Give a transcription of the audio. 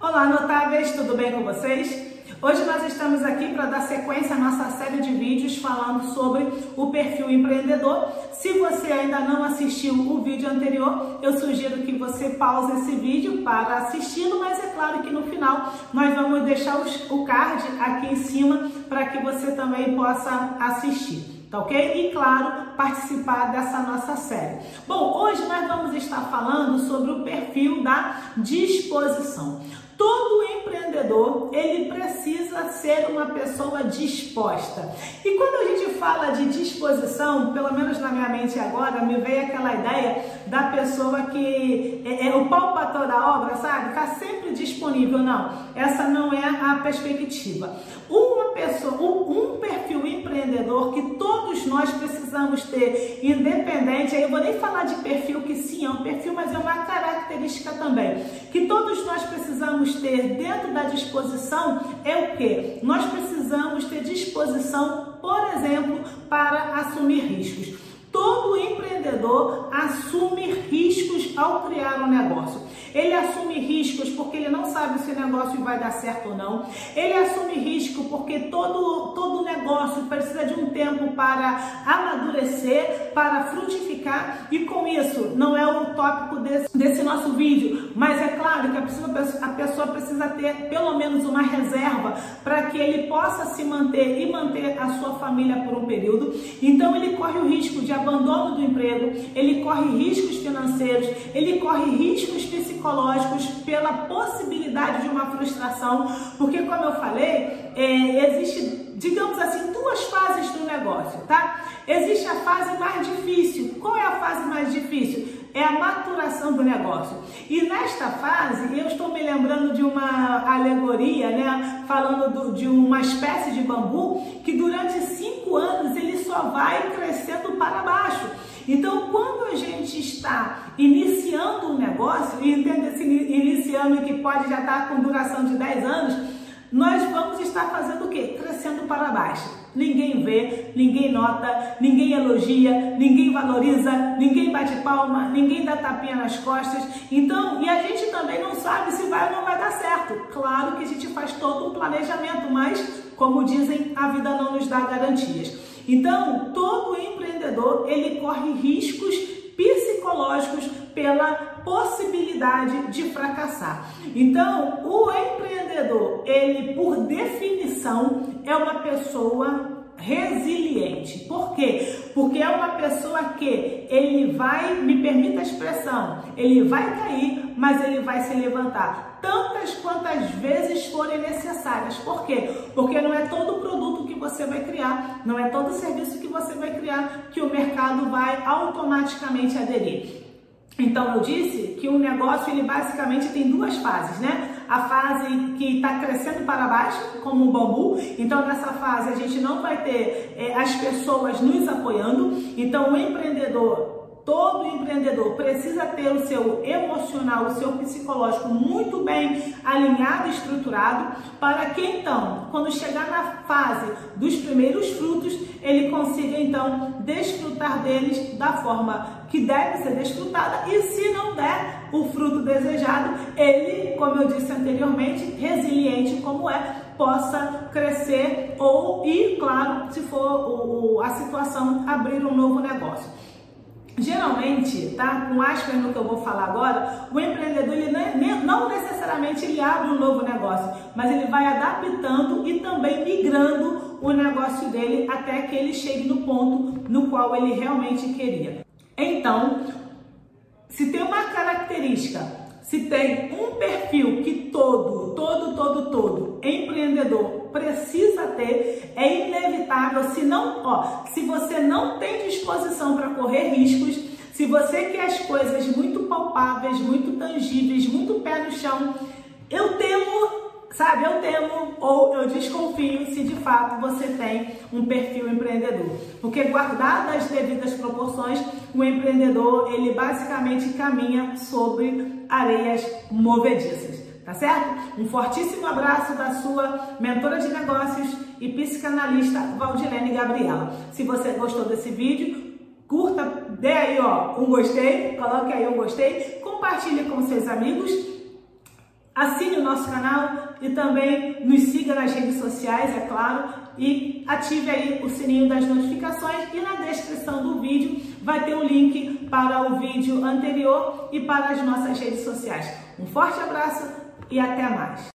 Olá, notáveis, tudo bem com vocês? Hoje nós estamos aqui para dar sequência à nossa série de vídeos falando sobre o perfil empreendedor. Se você ainda não assistiu o vídeo anterior, eu sugiro que você pause esse vídeo para assisti-lo, mas é claro que no final nós vamos deixar o card aqui em cima para que você também possa assistir tá ok? E claro, participar dessa nossa série. Bom, hoje nós vamos estar falando sobre o perfil da disposição. Todo empreendedor, ele precisa ser uma pessoa disposta. E quando a gente fala de disposição, pelo menos na minha mente agora, me veio aquela ideia da pessoa que é, é o palpador da obra, sabe? Está sempre disponível. Não, essa não é a perspectiva. Uma pessoa, um, um perfil empreendedor que todos nós precisamos ter, independente, aí eu vou nem falar de perfil que sim, é um perfil, mas é uma característica também, que todos nós precisamos ter dentro da disposição é o que? Nós precisamos ter disposição, por exemplo, para assumir riscos. Todo empreendedor assume riscos ao criar um negócio. Ele assume riscos porque ele não sabe se o negócio vai dar certo ou não. Ele assume risco porque todo, todo negócio precisa de um tempo para amadurecer, para frutificar. E com isso, não é o tópico desse, desse nosso vídeo, mas é claro que a pessoa, a pessoa precisa ter pelo menos uma reserva para que ele possa se manter e manter a sua família por um período. Então ele corre o risco de abandono do emprego, ele corre riscos financeiros, ele corre riscos psicológicos pela possibilidade de uma frustração, porque como eu falei, é, existe, digamos assim, duas fases do negócio, tá? Existe a fase mais difícil. Qual é a fase mais difícil? é a maturação do negócio. E nesta fase, eu estou me lembrando de uma alegoria, né, falando do, de uma espécie de bambu que durante cinco anos ele só vai crescendo para baixo. Então, quando a gente está iniciando um negócio, e entenda esse iniciando que pode já estar com duração de 10 anos, nós vamos estar fazendo o quê? Crescendo para baixo. Ninguém vê, ninguém nota, ninguém elogia, ninguém valoriza, ninguém bate palma, ninguém dá tapinha nas costas. Então, e a gente também não sabe se vai ou não vai dar certo. Claro que a gente faz todo um planejamento, mas, como dizem, a vida não nos dá garantias. Então, todo empreendedor, ele corre riscos psicológicos pela possibilidade de fracassar. Então, o empreendedor, ele por definição é uma pessoa resiliente. Por quê? Porque é uma pessoa que ele vai, me permita a expressão, ele vai cair, mas ele vai se levantar tantas quantas vezes forem necessárias. Por quê? Porque não é todo produto que você vai criar, não é todo serviço que você vai criar que o mercado vai automaticamente aderir. Então eu disse que o negócio ele basicamente tem duas fases, né? A fase que está crescendo para baixo, como um bambu. Então nessa fase a gente não vai ter é, as pessoas nos apoiando. Então o empreendedor Todo empreendedor precisa ter o seu emocional, o seu psicológico muito bem alinhado estruturado para que então, quando chegar na fase dos primeiros frutos, ele consiga então desfrutar deles da forma que deve ser desfrutada e se não der o fruto desejado, ele, como eu disse anteriormente, resiliente como é, possa crescer ou e, claro, se for a situação, abrir um novo negócio. Geralmente, tá? Com aspas no que eu vou falar agora, o empreendedor ele não necessariamente ele abre um novo negócio, mas ele vai adaptando e também migrando o negócio dele até que ele chegue no ponto no qual ele realmente queria. Então, se tem uma característica se tem um perfil que todo, todo, todo, todo empreendedor precisa ter, é inevitável. Se não, ó, se você não tem disposição para correr riscos, se você quer as coisas muito palpáveis, muito tangíveis, muito pé no chão, eu temo Sabe, eu temo ou eu desconfio se de fato você tem um perfil empreendedor. Porque guardado as devidas proporções, o empreendedor, ele basicamente caminha sobre areias movediças. Tá certo? Um fortíssimo abraço da sua mentora de negócios e psicanalista Valdilene Gabriela. Se você gostou desse vídeo, curta, dê aí ó, um gostei, coloque aí um gostei, compartilhe com seus amigos Assine o nosso canal e também nos siga nas redes sociais, é claro, e ative aí o sininho das notificações e na descrição do vídeo vai ter o um link para o vídeo anterior e para as nossas redes sociais. Um forte abraço e até mais!